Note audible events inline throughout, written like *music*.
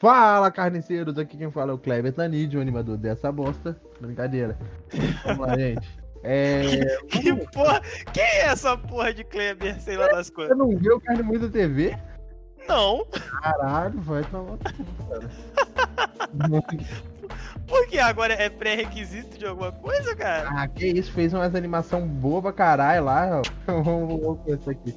Fala, carniceiros! Aqui quem fala é o Kleber Tanid, o animador dessa bosta. Brincadeira. Vamos lá, gente. É... *laughs* Que porra? Quem é essa porra de Kleber? Sei lá das Você coisas. não viu o Carne Muita TV? Não. Caralho, vai tomar. *laughs* Porque agora é pré-requisito de alguma coisa, cara? ah, que isso, fez umas animação boa pra caralho lá, ó. *laughs* Vamos aqui.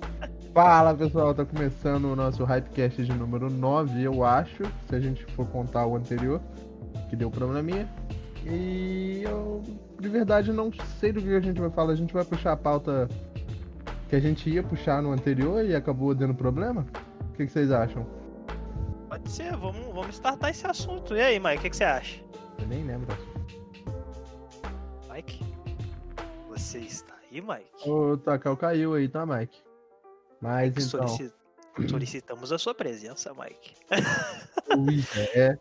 Fala pessoal, tá começando o nosso Hypecast de número 9, eu acho, se a gente for contar o anterior, que deu probleminha. E eu de verdade não sei do que a gente vai falar, a gente vai puxar a pauta que a gente ia puxar no anterior e acabou dando problema? O que, que vocês acham? Pode ser, vamos, vamos startar esse assunto. E aí, Mike, o que, que você acha? Eu nem lembro. Mike? Você está aí, Mike? O Takal caiu aí, tá, Mike? Mas então. Solici- Solicitamos a sua presença, Mike. Ui, é.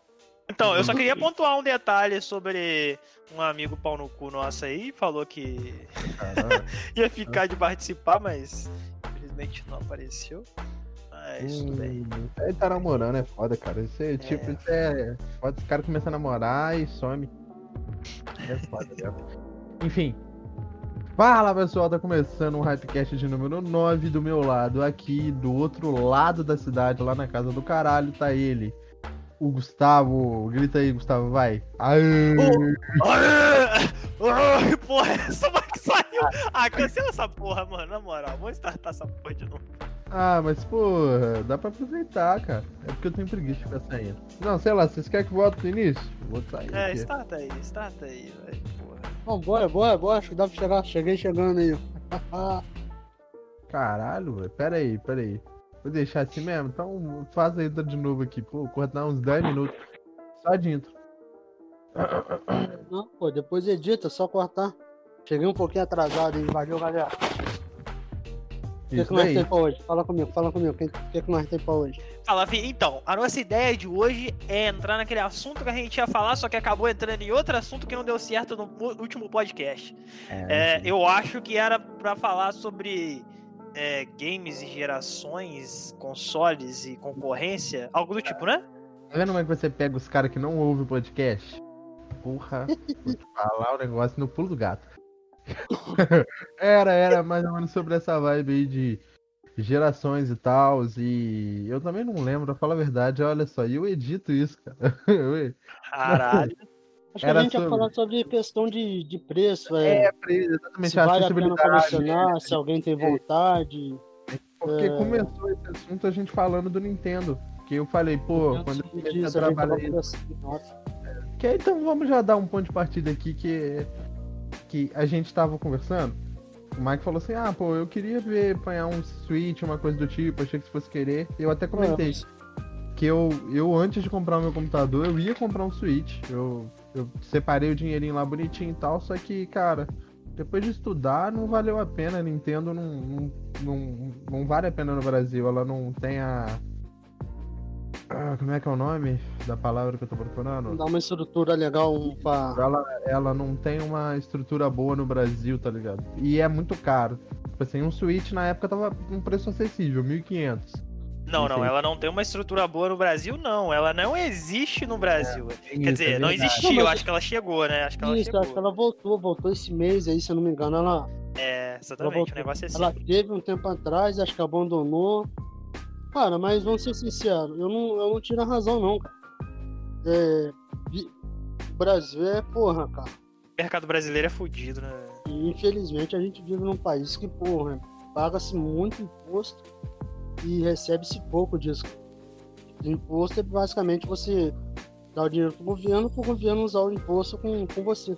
Então, eu só queria pontuar um detalhe sobre um amigo pau no cu nosso aí, falou que *laughs* ia ficar de participar, mas infelizmente não apareceu. Mas tudo bem. Hum, Ele tá namorando, é foda, cara. Isso é, tipo, isso é. Foda os caras começam a namorar e some. É foda, né? Enfim. Fala pessoal, tá começando um Hypecast de número 9 do meu lado. Aqui do outro lado da cidade, lá na casa do caralho, tá ele. O Gustavo. Grita aí, Gustavo, vai. Aê! Ai, porra, essa Mike saiu. Ah, cancela essa porra, mano. Na moral, vamos startar essa porra de novo. Ah, mas porra, dá pra aproveitar, cara. É porque eu tenho preguiça de ficar saindo. Não, sei lá, vocês querem que volte no início? Vou sair. É, aqui. starta aí, starta aí, velho. Bom, bora, bora, bora. Acho que dá pra chegar. Cheguei chegando aí. *laughs* Caralho, velho. Pera aí, pera aí. Vou deixar assim mesmo? Então faz a intro de novo aqui. Pô, cortar uns 10 minutos. Só de intro. Não, pô, depois edita, só cortar. Cheguei um pouquinho atrasado aí. Valeu, galera. O que, Isso que nós daí. tem pra hoje? Fala comigo, fala comigo. O que, que, que nós tem pra hoje? Fala, Vi. Então, a nossa ideia de hoje é entrar naquele assunto que a gente ia falar, só que acabou entrando em outro assunto que não deu certo no último podcast. É, eu acho que era pra falar sobre é, games e gerações, consoles e concorrência, algo do tipo, né? Tá vendo como é que você pega os caras que não ouvem o podcast? Porra, vou te falar o negócio no pulo do gato. *laughs* era, era mais ou menos sobre essa vibe aí de gerações e tal. E eu também não lembro, pra falar a verdade, olha só, eu edito isso, cara. *laughs* Eu- Caralho. Acho Era que a gente ia sobre- falar sobre questão de, de preço, é. É, exatamente, se vale a pena colecionar, se alguém tem vontade. Porque É. começou esse assunto a gente falando do Nintendo. Que eu falei, pô, Antes quando eu comecei a trabalhar. Nossa, Que aí, então vamos já dar um ponto de partida aqui que, que a gente tava conversando. O Mike falou assim, ah, pô, eu queria ver apanhar um Switch, uma coisa do tipo, achei que se fosse querer. Eu até comentei que eu, eu antes de comprar o meu computador, eu ia comprar um Switch. Eu, eu separei o dinheirinho lá bonitinho e tal, só que, cara, depois de estudar, não valeu a pena. A Nintendo não, não, não, não vale a pena no Brasil. Ela não tem a. Ah, como é que é o nome da palavra que eu tô procurando? Dá uma estrutura legal pra. Ela, ela não tem uma estrutura boa no Brasil, tá ligado? E é muito caro. Tipo assim, um Switch na época tava um preço acessível, 1.500. Não, não, ela não tem uma estrutura boa no Brasil, não. Ela não existe no Brasil. Quer dizer, não existe. existiu, Não, mas- acho que ela chegou, né? Acho que ela Isso, chegou. acho que ela voltou, voltou esse mês aí, se eu não me engano. Ela, É, exatamente, voltou. o negócio é assim. ela teve um tempo atrás, acho que abandonou. Cara, mas vamos ser sinceros, eu não, eu não tiro a razão, não, cara. É, o Brasil é porra, cara. O mercado brasileiro é fudido, né? E infelizmente a gente vive num país que, porra, paga-se muito imposto e recebe-se pouco disso. Imposto é basicamente você dar o dinheiro pro governo, pro governo usar o imposto com, com você.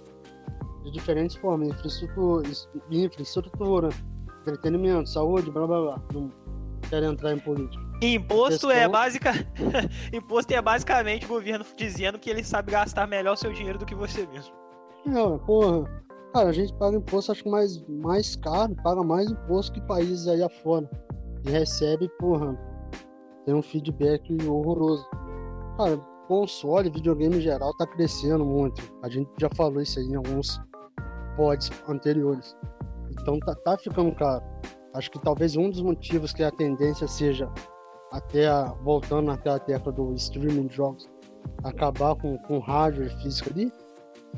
De diferentes formas, infraestrutura, infraestrutura, entretenimento, saúde, blá blá blá. Não quero entrar em política. Imposto é. *laughs* Imposto é basicamente o governo dizendo que ele sabe gastar melhor o seu dinheiro do que você mesmo. Não, porra. Cara, a gente paga imposto, acho que mais, mais caro, paga mais imposto que países aí afora. E recebe, porra, tem um feedback horroroso. Cara, console, videogame em geral tá crescendo muito. A gente já falou isso aí em alguns pods anteriores. Então tá, tá ficando caro. Acho que talvez um dos motivos que a tendência seja até a, voltando naquela tecla do streaming de jogos, acabar com, com o hardware físico ali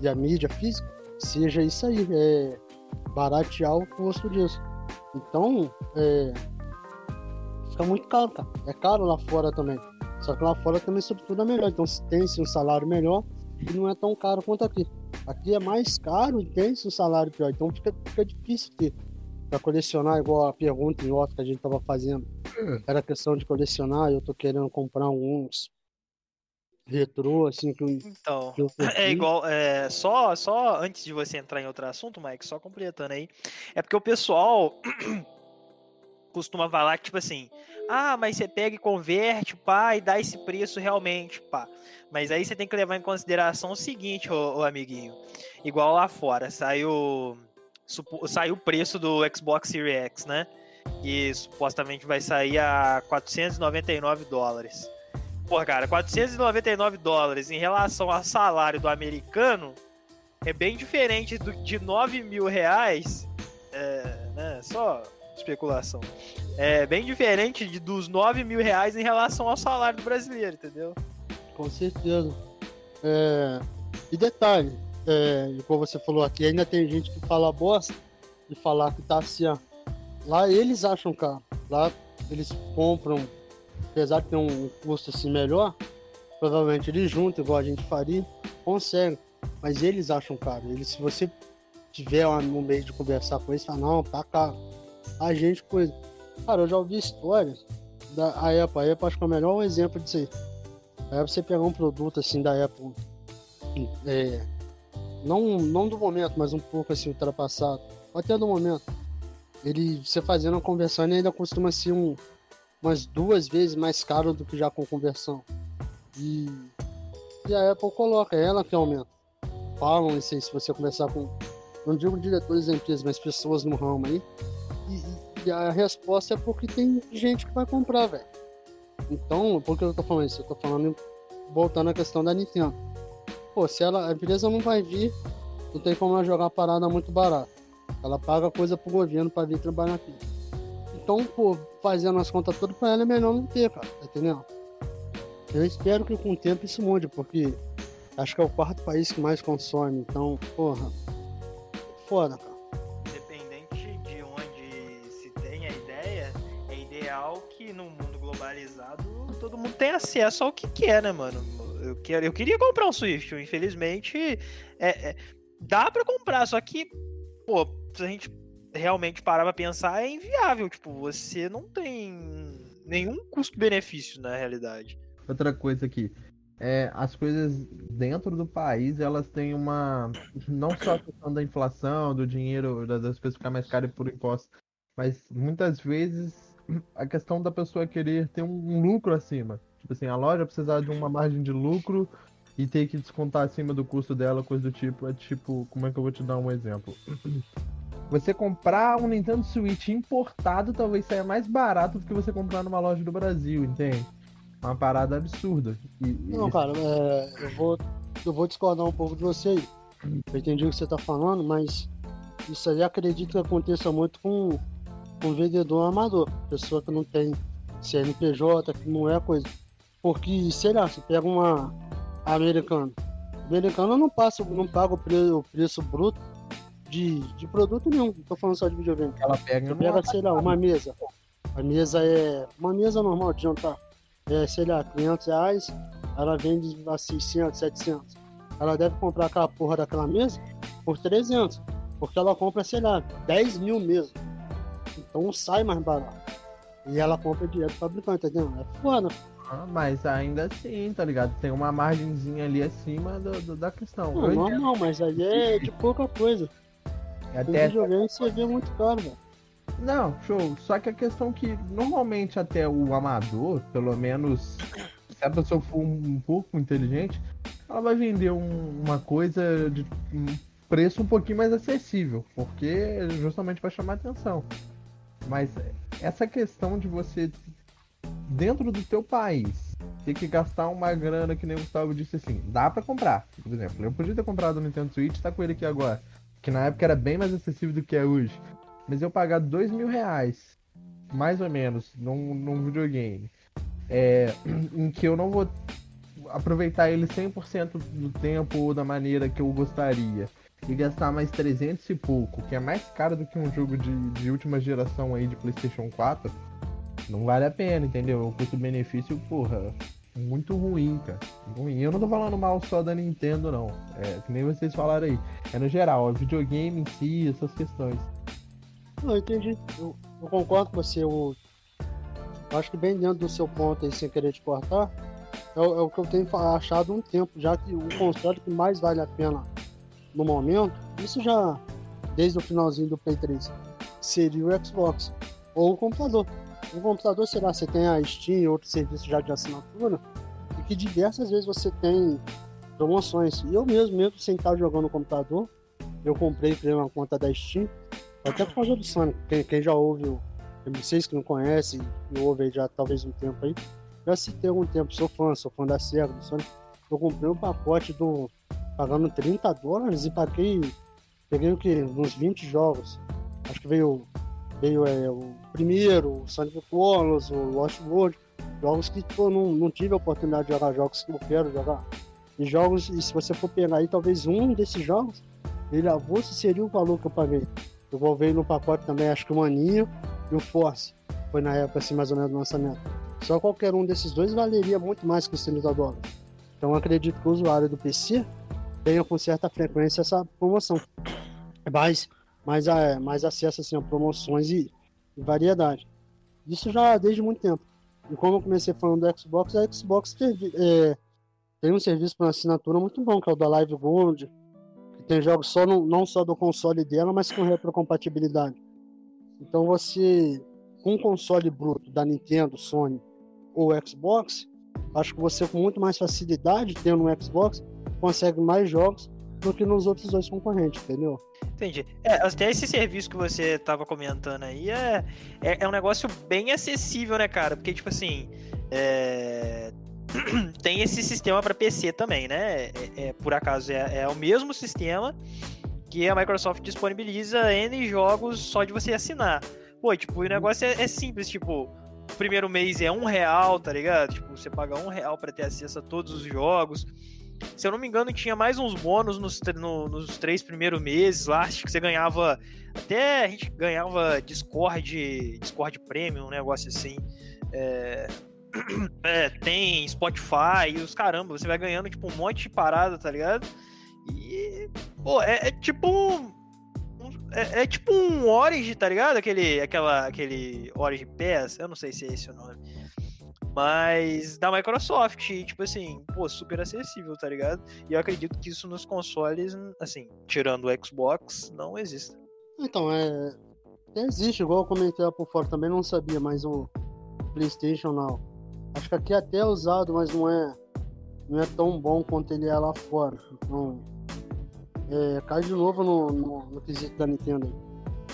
e a mídia física, seja isso aí, é baratear o custo disso. Então, é, fica muito caro, cara. É caro lá fora também. Só que lá fora também, sobretudo, é melhor. Então, tem-se um salário melhor e não é tão caro quanto aqui. Aqui é mais caro e tem-se um salário pior. Então, fica, fica difícil ter para colecionar, igual a pergunta em off que a gente tava fazendo. Hum. Era questão de colecionar, eu tô querendo comprar alguns retrô, assim, que Então, que é igual, é, só, só antes de você entrar em outro assunto, Mike, só completando aí, é porque o pessoal *clears throat* costuma falar que, tipo assim, ah, mas você pega e converte, pá, e dá esse preço realmente, pá. Mas aí você tem que levar em consideração o seguinte, ô, ô amiguinho, igual lá fora, saiu, saiu o preço do Xbox Series X, né? Que supostamente vai sair a 499 dólares. Pô, cara, 499 dólares em relação ao salário do americano é bem diferente do, de 9 mil reais. É, né, só especulação. É bem diferente de, dos 9 mil reais em relação ao salário do brasileiro, entendeu? Com certeza. É, e detalhe, é, como você falou aqui, ainda tem gente que fala bosta e falar que tá assim, ó. Lá eles acham caro. Lá eles compram apesar de ter um custo assim melhor, provavelmente eles juntam, igual a gente faria, conseguem. Mas eles acham caro. Eles, se você tiver um meio de conversar com eles, fala, não, tá caro. A gente, coisa. Cara, eu já ouvi histórias da Apple. A Apple acho que é o melhor exemplo disso aí. Aí você pegar um produto assim da Apple, é, não, não do momento, mas um pouco assim ultrapassado, até do momento, ele você fazendo a conversão ele ainda costuma ser um, umas duas vezes mais caro do que já com conversão. E, e a Apple coloca, é ela que aumenta. Falam isso aí, se você conversar com, não digo diretores da empresa, mas pessoas no ramo aí. E, e a resposta é porque tem gente que vai comprar, velho. Então, por que eu tô falando isso? Eu tô falando, voltando à questão da Nintendo. Pô, se ela, a empresa não vai vir, não tem como ela jogar a parada muito barata. Ela paga coisa pro governo para vir trabalhar aqui. Então, pô, fazendo as contas todas pra ela é melhor não ter, cara, tá entendendo? Eu espero que com o tempo isso mude, porque acho que é o quarto país que mais consome, então, porra, foda, cara. Independente de onde se tem a ideia, é ideal que no mundo globalizado todo mundo tenha acesso ao que quer, né, mano? Eu, quero, eu queria comprar um Swift, infelizmente é, é dá para comprar, só que, pô, se a gente realmente parar pra pensar, é inviável. Tipo, você não tem nenhum custo-benefício na realidade. Outra coisa aqui. É, as coisas dentro do país, elas têm uma. Não só a questão da inflação, do dinheiro, das coisas ficar mais caras por impostos, mas muitas vezes a questão da pessoa querer ter um lucro acima. Tipo assim, a loja precisar de uma margem de lucro e ter que descontar acima do custo dela, coisa do tipo. É tipo, como é que eu vou te dar um exemplo? *clears throat* Você comprar um Nintendo Switch importado talvez saia mais barato do que você comprar numa loja do Brasil, entende? Uma parada absurda. E, Não, cara, é, eu, vou, eu vou discordar um pouco de você aí. Eu entendi o que você tá falando, mas isso aí acredito que aconteça muito com, com vendedor amador. Pessoa que não tem CNPJ, que não é coisa. Porque, sei lá, você pega uma americana. Americana não passa, não paga o preço, o preço bruto de, de produto nenhum, não tô falando só de videogame. Ela pega, pega sei lá, uma mesa. A mesa é. Uma mesa normal de jantar. É, sei lá, 500 reais. Ela vende a 600, 700. Ela deve comprar aquela porra daquela mesa por 300. Porque ela compra, sei lá, 10 mil mesmo. Então sai mais barato. E ela compra direto do fabricante, entendeu? É foda. Ah, mas ainda assim, tá ligado? Tem uma margenzinha ali acima do, do da questão. Não, não, não, mas aí é de pouca coisa. Até videogame você vê muito caro, velho. Não, show. Só que a questão que normalmente até o amador, pelo menos se a pessoa for um pouco inteligente, ela vai vender um, uma coisa de um preço um pouquinho mais acessível, porque justamente para chamar atenção. Mas essa questão de você dentro do teu país ter que gastar uma grana que nem o Gustavo disse assim, dá para comprar. Por exemplo, eu podia ter comprado o Nintendo Switch, tá com ele aqui agora que na época era bem mais acessível do que é hoje. Mas eu pagar dois mil reais, mais ou menos, num, num videogame, é, em que eu não vou. aproveitar ele 100% do tempo ou da maneira que eu gostaria e gastar mais 300 e pouco, que é mais caro do que um jogo de, de última geração aí de PlayStation 4, não vale a pena, entendeu? O custo-benefício, porra, muito ruim, cara. Ruim. Eu não tô falando mal só da Nintendo, não. É que nem vocês falaram aí. É no geral, é videogame em si, essas questões. Não, entendi. Eu, eu concordo com você. Eu, eu, acho que bem dentro do seu ponto aí, sem querer te cortar, é, é o que eu tenho achado um tempo, já que o console que mais vale a pena no momento, isso já desde o finalzinho do Play 3, seria o Xbox ou o computador. O computador, será você tem a Steam, outro serviço já de assinatura, e que diversas vezes você tem promoções. E eu mesmo, mesmo sem estar jogando no computador, eu comprei e uma conta da Steam, até por causa do Sonic. Quem, quem já ouve, vocês que não conhecem, e ouve aí já talvez um tempo aí, já citei algum tempo, sou fã, sou fã da SEGA, do Sonic. Eu comprei um pacote do pagando 30 dólares e paguei. Peguei o que? Uns 20 jogos. Acho que veio, veio é, o primeiro, o Sonic Colors, o Lost World. Jogos que pô, não, não tive a oportunidade de jogar, jogos que eu quero jogar. E jogos, e se você for pegar aí, talvez um desses jogos, ele avulso seria o valor que eu paguei. Eu vou ver no pacote também, acho que o Maninho e o Force. Foi na época, assim, mais ou menos do lançamento. Só qualquer um desses dois valeria muito mais que os 30 dólares. Então acredito que o usuário do PC tenha com certa frequência essa promoção. Mais, mais, a, mais acesso assim, a promoções e, e variedade. Isso já desde muito tempo. E como eu comecei falando do Xbox, a Xbox teve, é, tem um serviço para assinatura muito bom, que é o da Live Gold, que tem jogos só no, não só do console dela, mas com retrocompatibilidade. Então você, com um console bruto da Nintendo, Sony ou Xbox, acho que você com muito mais facilidade, tendo um Xbox, consegue mais jogos do que nos outros dois concorrentes, entendeu? Entendi. É, até esse serviço que você estava comentando aí é, é, é, um negócio bem acessível, né, cara? Porque, tipo assim, é... *clears throat* tem esse sistema para PC também, né? É, é, por acaso, é, é o mesmo sistema que a Microsoft disponibiliza N jogos só de você assinar. Pô, tipo, o negócio é, é simples, tipo, o primeiro mês é um real, tá ligado? Tipo, você paga um real para ter acesso a todos os jogos. Se eu não me engano, tinha mais uns bônus nos, no, nos três primeiros meses lá. Acho que você ganhava. Até a gente ganhava Discord, Discord Premium, um negócio assim. É, *clears throat* é, tem Spotify os caramba, você vai ganhando tipo um monte de parada, tá ligado? E, pô, é, é tipo um, é, é, tipo um Origin, tá ligado? Aquele, aquela, aquele Origin Pass, eu não sei se é esse o nome. Mas da Microsoft, tipo assim, pô, super acessível, tá ligado? E eu acredito que isso nos consoles, assim, tirando o Xbox, não existe. Então, é. Existe, igual eu comentei lá por fora, também não sabia, mas o PlayStation não. Acho que aqui é até é usado, mas não é, não é tão bom quanto ele é lá fora. Então, é, cai de novo no, no, no quesito da Nintendo.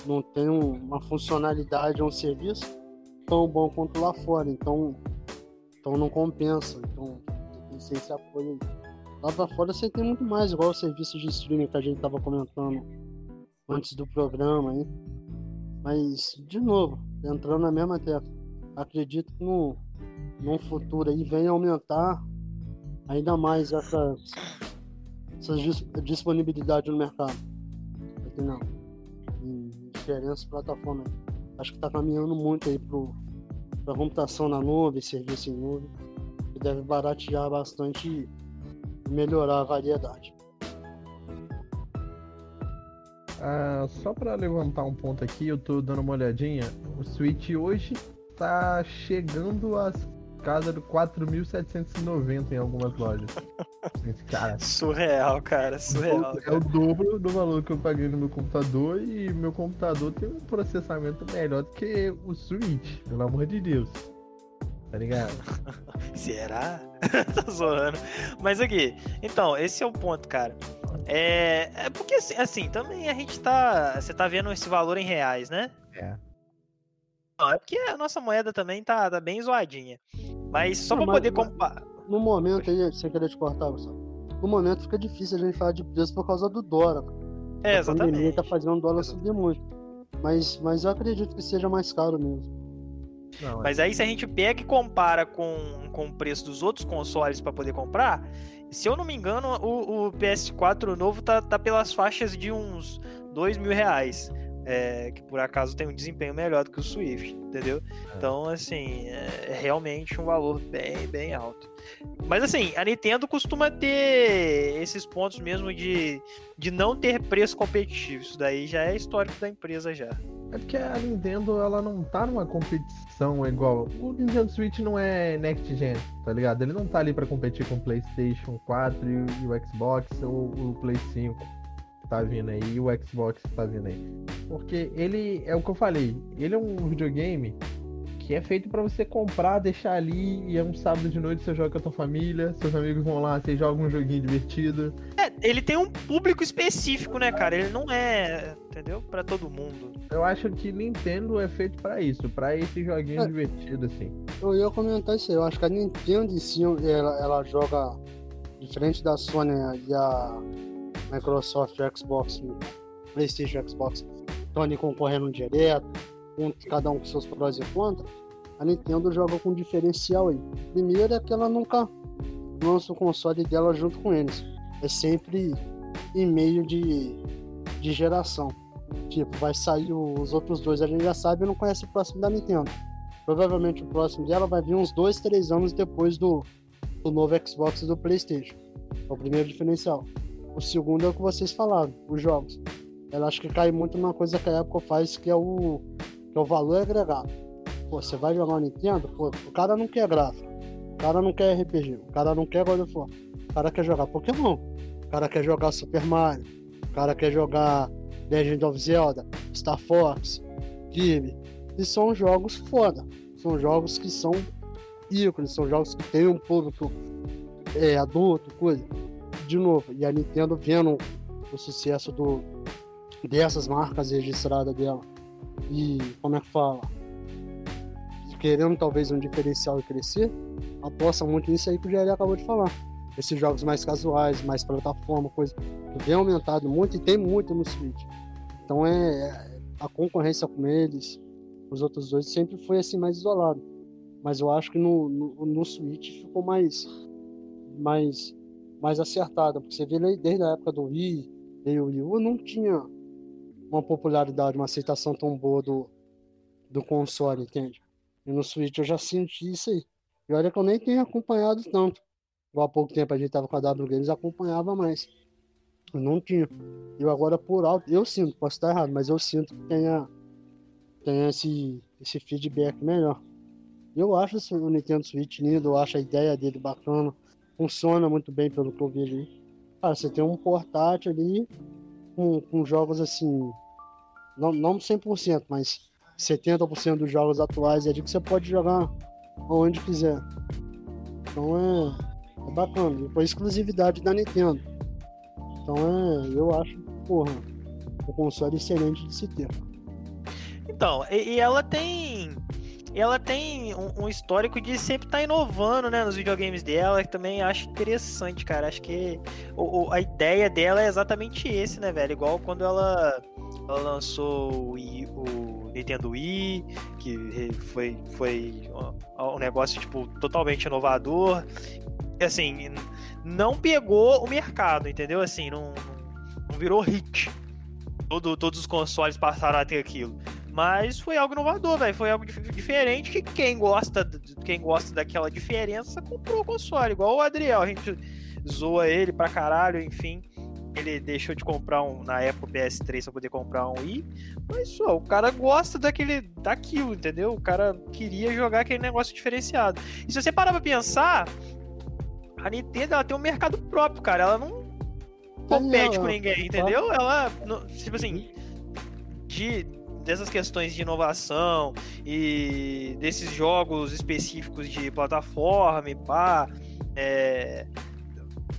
Não tem um, uma funcionalidade ou um serviço tão bom quanto lá fora. Então, então não compensa. Então tem que ser esse apoio. Lá pra fora você tem muito mais, igual o serviço de streaming que a gente tava comentando antes do programa aí. Mas, de novo, entrando na mesma tecla. Acredito que no, no futuro aí venha aumentar ainda mais essa, essa disponibilidade no mercado. Não. Em diferentes plataformas. Acho que tá caminhando muito aí pro, para computação na nuvem, serviço em nuvem, que deve baratear bastante e melhorar a variedade. Ah, só para levantar um ponto aqui, eu tô dando uma olhadinha. O Switch hoje tá chegando às casas do 4.790 em algumas lojas. *laughs* cara, surreal, cara, surreal. É o dobro do valor que eu paguei no meu computador e meu computador tem um processamento melhor do que o Switch, pelo amor de Deus. Tá ligado? *laughs* Será? *laughs* tá zoando. Mas aqui, então, esse é o ponto, cara. É, é porque assim, assim, também a gente tá. Você tá vendo esse valor em reais, né? É. Não, é porque a nossa moeda também tá, tá bem zoadinha. Mas só Não, pra mas, poder comparar. No momento aí, sem querer te cortar, Gustavo. No momento fica difícil a gente falar de preço por causa do dólar. É, exatamente. A pandemia tá fazendo o dólar subir muito. Mas, mas eu acredito que seja mais caro mesmo. Não, é Mas aí se a gente pega e compara com, com o preço dos outros consoles para poder comprar, se eu não me engano, o, o PS4 novo tá, tá pelas faixas de uns dois mil reais é, que por acaso tem um desempenho melhor do que o Swift, entendeu? É. Então, assim, é realmente um valor bem, bem alto. Mas, assim, a Nintendo costuma ter esses pontos mesmo de, de não ter preço competitivo. Isso daí já é histórico da empresa já. É porque a Nintendo, ela não tá numa competição igual. O Nintendo Switch não é Next Gen, tá ligado? Ele não tá ali para competir com o PlayStation 4 e o Xbox ou o Play 5 tá vindo aí e o Xbox que tá vindo aí. Porque ele, é o que eu falei, ele é um videogame que é feito para você comprar, deixar ali e é um sábado de noite você joga com a tua família, seus amigos vão lá, você joga um joguinho divertido. É, ele tem um público específico, né, cara? Ele não é, entendeu? Para todo mundo. Eu acho que Nintendo é feito para isso, para esse joguinho é. divertido assim. Eu ia comentar isso aí, eu acho que a Nintendo em si, ela, ela joga diferente da Sony e a Microsoft, Xbox, PlayStation, Xbox estão ali concorrendo direto, cada um com seus prós e contras. A Nintendo joga com um diferencial aí. Primeiro é que ela nunca lança o console dela junto com eles. É sempre em meio de, de geração. Tipo, vai sair os outros dois, a gente já sabe e não conhece o próximo da Nintendo. Provavelmente o próximo dela vai vir uns dois, três anos depois do, do novo Xbox e do PlayStation. É o primeiro diferencial. O segundo é o que vocês falaram, os jogos. Ela acho que cai muito numa coisa que a Apple faz, que é o, que é o valor agregado. Pô, você vai jogar o Nintendo, pô, o cara não quer gráfico, o cara não quer RPG, o cara não quer God of War, o cara quer jogar Pokémon, o cara quer jogar Super Mario, o cara quer jogar Legend of Zelda, Star Fox, Kirby. E são jogos foda. São jogos que são ícones, são jogos que tem um público é, adulto, coisa de novo, e a Nintendo vendo o sucesso do, dessas marcas registradas dela. E como é que fala? Querendo talvez um diferencial e crescer aposta muito nisso aí que o Jerry acabou de falar. Esses jogos mais casuais mais plataforma coisa que vem aumentado muito e tem muito no Switch. Então é, é a concorrência com eles os outros dois sempre foi assim mais isolado. Mas eu acho que no, no, no Switch ficou mais mais mais acertada, porque você vê desde a época do Wii, e o Wii U não tinha uma popularidade, uma aceitação tão boa do, do console, entende? E no Switch eu já senti isso aí. E olha que eu nem tenho acompanhado tanto. Há pouco tempo a gente tava com a W Games, acompanhava mais. Eu não tinha. Eu agora por alto, eu sinto, posso estar errado, mas eu sinto que tenha, tenha esse, esse feedback melhor. Eu acho o Nintendo Switch lindo, eu acho a ideia dele bacana funciona muito bem pelo que eu vejo aí. Cara, você tem um portátil ali com, com jogos assim, não, não 100%, mas 70% dos jogos atuais é de que você pode jogar onde quiser. Então é, é bacana. E foi exclusividade da Nintendo. Então é, eu acho, porra, o console excelente de se ter. Então, e, e ela tem ela tem um, um histórico de sempre estar tá inovando, né, nos videogames dela, que também acho interessante, cara. Acho que o, o, a ideia dela é exatamente esse, né, velho? Igual quando ela, ela lançou o, Wii, o Nintendo Wii, que foi, foi um negócio, tipo, totalmente inovador. Assim, não pegou o mercado, entendeu? Assim, não, não virou hit. Todo, todos os consoles passaram a ter aquilo. Mas foi algo inovador, velho. Foi algo diferente que quem gosta, quem gosta daquela diferença comprou o console. Igual o Adriel, a gente zoa ele pra caralho, enfim. Ele deixou de comprar um na época PS3 pra poder comprar um Wii. Mas só, o cara gosta daquele, daquilo, entendeu? O cara queria jogar aquele negócio diferenciado. E se você parar pra pensar, a Nintendo ela tem um mercado próprio, cara. Ela não compete com ninguém, entendeu? Ela, tipo assim, de dessas questões de inovação e desses jogos específicos de plataforma e pá, é...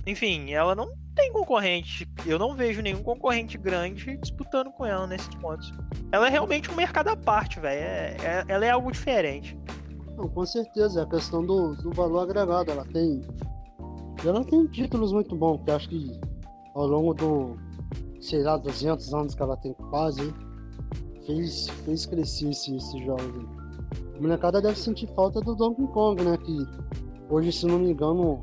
enfim, ela não tem concorrente. Eu não vejo nenhum concorrente grande disputando com ela nesses pontos. Ela é realmente um mercado à parte, velho. É, é, ela é algo diferente. Não, com certeza, é a questão do, do valor agregado. Ela tem. Ela tem títulos muito bons, que acho que ao longo do, sei lá, 200 anos que ela tem quase, fez, fez crescer esse, esse jogo. a molecada deve sentir falta do Donkey Kong, né? Que hoje, se não me engano,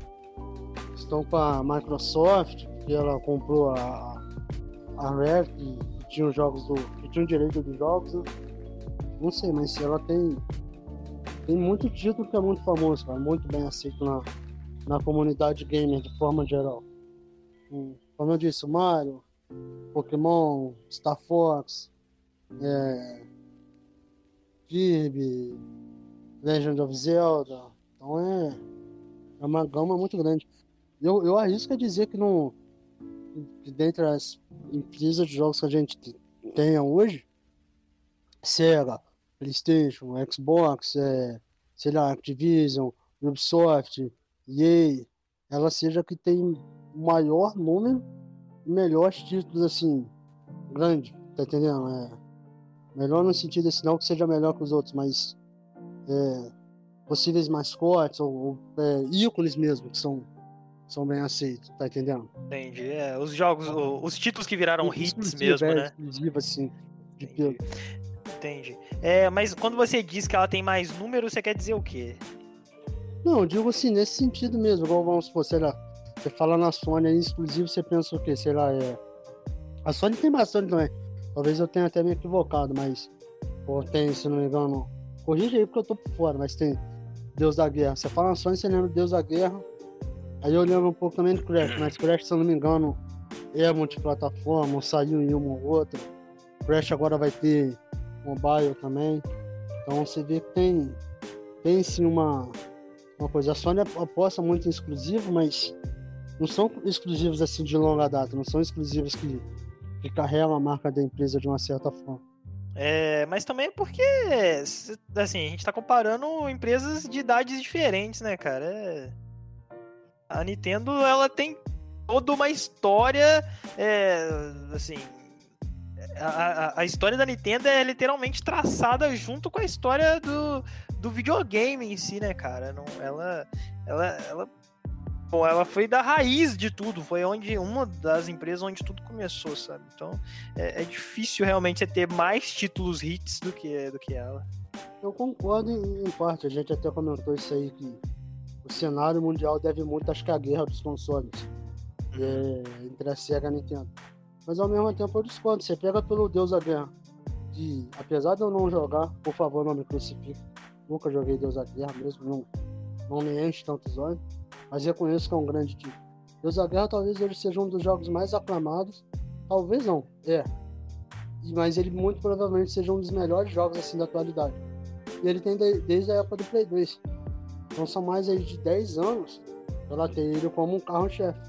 estão com a Microsoft, que ela comprou a, a Rare, que, que tinha os jogos do. que tinha o direito dos jogos. Né? Não sei, mas se ela tem. Tem muito título que é muito famoso, cara, muito bem aceito na, na comunidade gamer de forma geral. Hum, como eu disse, Mario, Pokémon, Star Fox, é, Kirby, Legend of Zelda. Então é, é uma gama muito grande. Eu, eu arrisco a dizer que, não, que dentre as empresas de jogos que a gente tenha hoje, Sega, PlayStation, Xbox, é, sei lá, Activision, Ubisoft, EA, ela seja que tem maior número melhores títulos assim, grande, tá entendendo? É, melhor no sentido assim, não que seja melhor que os outros, mas é, possíveis mascotes ou, ou é, ícones mesmo, que são, são bem aceitos, tá entendendo? Entendi. É, os jogos, os títulos que viraram hits mesmo, é, né? Exclusivo, assim, de pelo. Entendi. É, mas quando você diz que ela tem mais números, você quer dizer o quê? Não, eu digo assim, nesse sentido mesmo, igual vamos supor, sei lá, você fala na Sony aí, exclusivo, você pensa o quê? Sei lá, é. A Sony tem bastante também. Talvez eu tenha até me equivocado, mas. Pô, tem, se não me engano. Corrige aí porque eu tô por fora, mas tem Deus da Guerra. Você fala na Sony, você lembra Deus da Guerra. Aí eu lembro um pouco também de Crash, mas Crash, se não me engano, é multiplataforma, saiu em uma ou outra. Crash agora vai ter mobile também. Então você vê que tem, tem sim uma, uma coisa. A Sony aposta muito em exclusivo, mas não são exclusivos assim de longa data, não são exclusivos que, que carregam a marca da empresa de uma certa forma. É, mas também é porque, assim, a gente tá comparando empresas de idades diferentes, né, cara? É... A Nintendo, ela tem toda uma história, é, assim, a, a, história da Nintendo é literalmente traçada junto com a história do, do videogame em si, né, cara? Não, ela, ela, ela, bom, ela foi da raiz de tudo, foi onde uma das empresas onde tudo começou, sabe? Então é, é difícil realmente você ter mais títulos hits do que, do que ela. Eu concordo em, em parte, a gente até comentou isso aí que o cenário mundial deve muito, acho que a guerra dos consoles uhum. é, entre a Sega e a Nintendo. Mas ao mesmo tempo eu discordo. Você pega pelo Deus da Guerra. De, apesar de eu não jogar, por favor, não me crucifique. Nunca joguei Deus da Guerra mesmo, não, não me enche tantos olhos. Mas reconheço que é um grande tipo. Deus da Guerra talvez ele seja um dos jogos mais aclamados. Talvez não, é. Mas ele muito provavelmente seja um dos melhores jogos assim da atualidade. E ele tem de, desde a época do Play 2. Então são mais aí de 10 anos ela tem ele como um carro-chefe.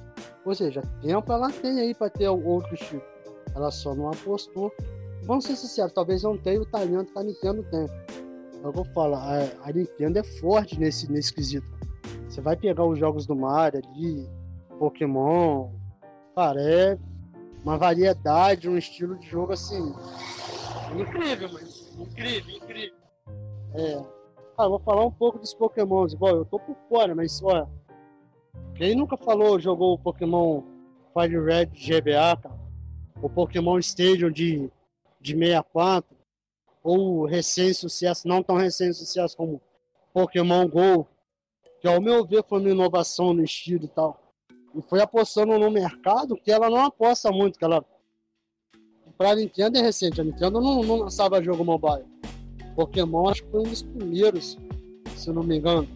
Ou seja, tempo ela tem aí para ter outros tipos. Ela só não apostou. Vamos ser sinceros, talvez não tenha o talento que a Nintendo tem. É eu vou falar, a, a Nintendo é forte nesse, nesse quesito. Você vai pegar os jogos do Mario ali, Pokémon, cara, é uma variedade, um estilo de jogo assim. Incrível, mas incrível, incrível. É. Ah, vou falar um pouco dos Pokémons. Igual, eu tô por fora, mas olha, quem nunca falou, jogou o Pokémon Fire Red GBA, cara? O Pokémon Stadium de, de 64, ou recém-sucesso, não tão recém-sucesso como Pokémon GO, que ao meu ver foi uma inovação no estilo e tal. E foi apostando no mercado que ela não aposta muito, que ela pra Nintendo é recente, a Nintendo não, não lançava jogo mobile. Pokémon acho que foi um dos primeiros, se não me engano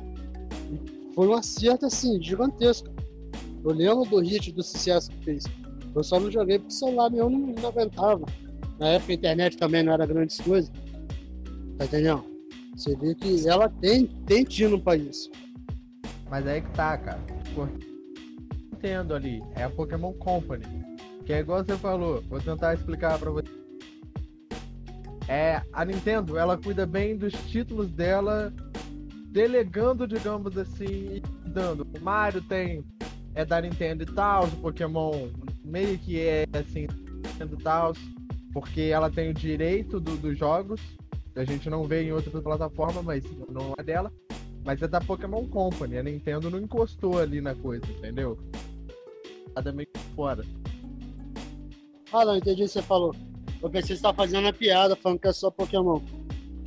foi um acerto assim, gigantesco. Eu lembro do hit, do sucesso que fez. Eu só não joguei porque o celular meu não, não aguentava. Na época a internet também não era grandes coisas. Tá entendendo? Você vê que ela tem, tem tino pra isso. Mas aí que tá, cara. Entendo ali, é a Pokémon Company. Que é igual você falou, vou tentar explicar pra você. É, a Nintendo, ela cuida bem dos títulos dela delegando, digamos assim, dando. O Mario tem é da Nintendo e tal, o Pokémon meio que é assim, Nintendo e tal, porque ela tem o direito do, dos jogos. A gente não vê em outra plataforma, mas não é dela. Mas é da Pokémon Company. A Nintendo não encostou ali na coisa, entendeu? Nada meio fora. Ah, não, entendi o que você falou. Eu pensei que você tá fazendo a piada falando que é só Pokémon.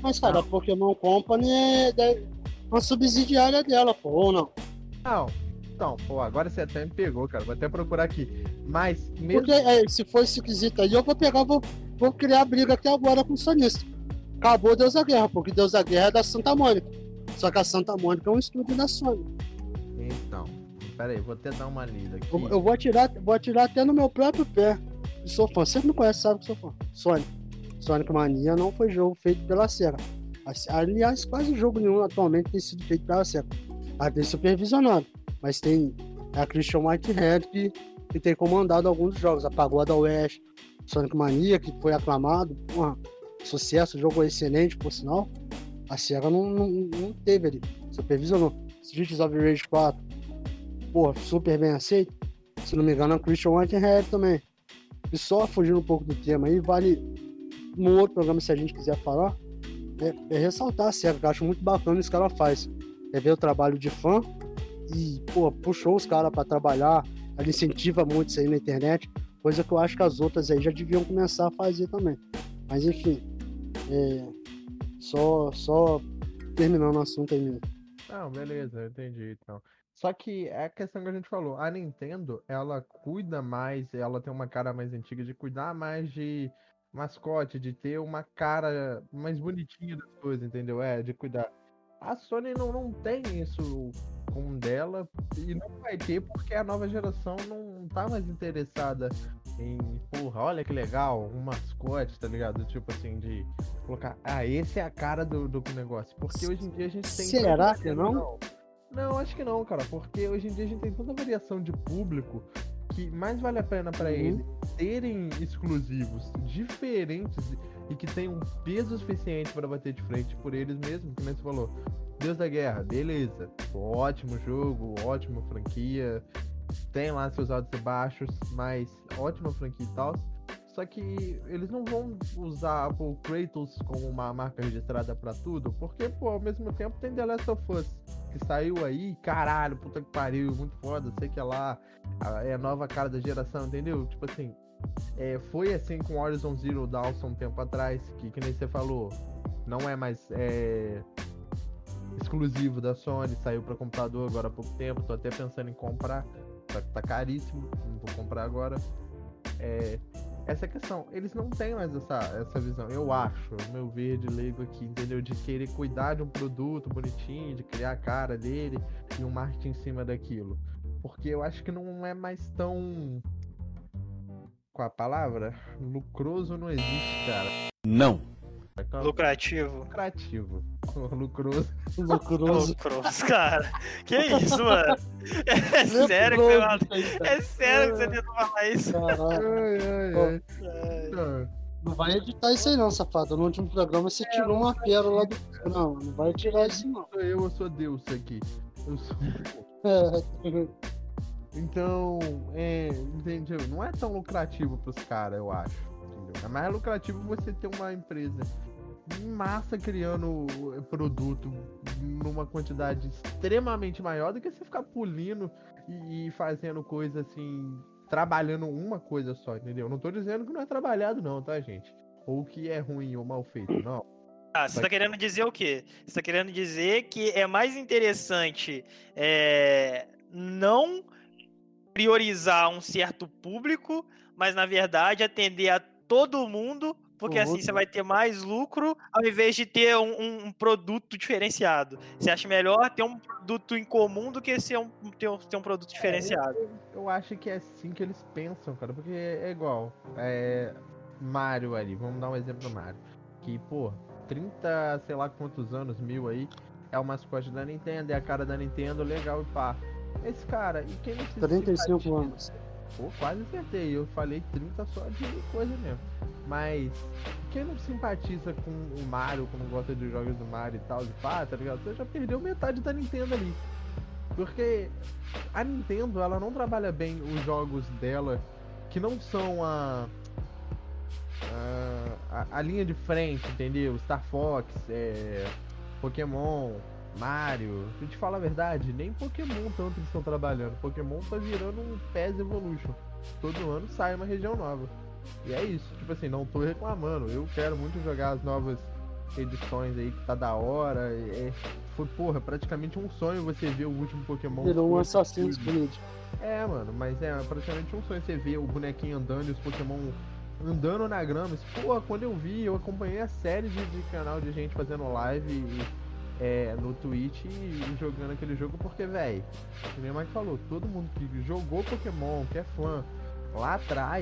Mas, cara, a Pokémon Company é uma subsidiária dela, pô, ou não? Não, então, pô, agora você até me pegou, cara. Vou até procurar aqui. Mas mesmo. Porque é, se for esse quesito aí, eu vou pegar, vou, vou criar briga aqui agora com o sonista. Acabou Deus da Guerra, porque Deus da Guerra é da Santa Mônica. Só que a Santa Mônica é um estúdio da Sony. Então, pera aí, vou até dar uma lida aqui. Eu, eu vou atirar, vou atirar até no meu próprio pé. Eu sou fã. Você me conhece, sabe que sou fã. Sonic. Sonic Mania não foi jogo feito pela SEGA. Aliás, quase jogo nenhum atualmente tem sido feito pela SEGA. Ela tem supervisionado. Mas tem a Christian Whitehead que, que tem comandado alguns jogos. A Pagoda Oeste, Sonic Mania, que foi aclamado. Porra, sucesso, jogo excelente, por sinal. A SEGA não, não, não teve ali. Supervisionou. Streets of Rage 4, porra, super bem aceito. Se não me engano, a Christian Whitehead também. E só fugindo um pouco do tema aí, vale um outro programa se a gente quiser falar, é, é ressaltar a SEGA, que eu acho muito bacana isso que ela faz. É ver o trabalho de fã e, pô, puxou os caras para trabalhar, ela incentiva muito isso aí na internet, coisa que eu acho que as outras aí já deviam começar a fazer também. Mas enfim, é, só, só terminando o assunto aí mesmo. Não, beleza, entendi então. Só que é a questão que a gente falou, a Nintendo, ela cuida mais, ela tem uma cara mais antiga de cuidar mais de mascote, de ter uma cara mais bonitinha das coisas, entendeu? É, de cuidar. A Sony não, não tem isso com dela e não vai ter porque a nova geração não tá mais interessada em, porra, olha que legal, um mascote, tá ligado? Tipo assim, de colocar, ah, esse é a cara do, do negócio. Porque hoje em dia a gente tem. Será que não? não? Não, acho que não, cara, porque hoje em dia a gente tem tanta variação de público que mais vale a pena para uhum. eles terem exclusivos diferentes e que tenham peso suficiente para bater de frente por eles mesmos, como você falou. Deus da Guerra, beleza. Ótimo jogo, ótima franquia. Tem lá seus altos e baixos, mas ótima franquia e tal. Só que eles não vão usar o Kratos como uma marca registrada para tudo, porque, pô, ao mesmo tempo tem The Last of Us, que saiu aí, caralho, puta que pariu, muito foda, sei que é lá, é a nova cara da geração, entendeu? Tipo assim, é, foi assim com Horizon Zero Dawn um tempo atrás, que, que nem você falou, não é mais é, exclusivo da Sony, saiu para computador agora há pouco tempo, tô até pensando em comprar, só que tá caríssimo, não vou comprar agora. É, essa questão. Eles não têm mais essa, essa visão, eu acho, meu verde leigo aqui, entendeu? De querer cuidar de um produto bonitinho, de criar a cara dele e um marketing em cima daquilo. Porque eu acho que não é mais tão. Com a palavra? Lucroso não existe, cara. Não. Lucrativo. Lucrativo. *laughs* Lucroso. Lucroso. Lucroso, cara. Que isso, mano? É *laughs* sério que você É sério que você tentou falar isso? Ai, ai, ai. Não vai editar isso aí não, safado. No último programa você é, tirou uma pérola do. Não, não vai tirar isso não. Eu, eu sou Deus aqui. Eu sou. É. *laughs* Então, é, entendeu? Não é tão lucrativo pros caras, eu acho. É mais lucrativo você ter uma empresa massa criando produto numa quantidade extremamente maior do que você ficar pulindo e, e fazendo coisa assim, trabalhando uma coisa só, entendeu? Não tô dizendo que não é trabalhado, não, tá, gente? Ou que é ruim ou mal feito, não. Ah, você tá querendo dizer o quê? Você tá querendo dizer que é mais interessante é, não priorizar um certo público, mas na verdade atender a todo mundo porque assim você vai ter mais lucro ao invés de ter um, um, produto diferenciado. Você acha melhor ter um produto em comum do que ser um, ter, um, ter um produto diferenciado? É, eu, eu, acho que é assim que eles pensam, cara, porque é igual. É, Mario ali, vamos dar um exemplo do Mario. Que, pô, 30, sei lá quantos anos, mil aí, é o mascote da Nintendo, é a cara da Nintendo, legal e pá. Esse cara, e quem não se 35 anos. Pô, quase acertei. Eu falei 30 só de coisa mesmo. Mas quem não simpatiza com o Mario, como gosta de jogos do Mario e tal, de pá, tá ligado? Você já perdeu metade da Nintendo ali. Porque a Nintendo, ela não trabalha bem os jogos dela que não são a. A, a, linha de frente, entendeu? Star Fox, é, Pokémon, Mario. Se te falar a verdade, nem Pokémon tanto eles estão trabalhando. Pokémon tá virando um PES Evolution. Todo ano sai uma região nova. E é isso, tipo assim, não tô reclamando. Eu quero muito jogar as novas edições aí que tá da hora. É, foi, porra, praticamente um sonho você ver o último Pokémon. Virou um Assassin's Creed. É, mano, mas é praticamente um sonho você ver o bonequinho andando e os Pokémon andando na grama. Porra, quando eu vi, eu acompanhei a série de, de canal de gente fazendo live e, é, no Twitch e jogando aquele jogo, porque, velho, o Mike falou, todo mundo que jogou Pokémon, que é fã, lá atrás,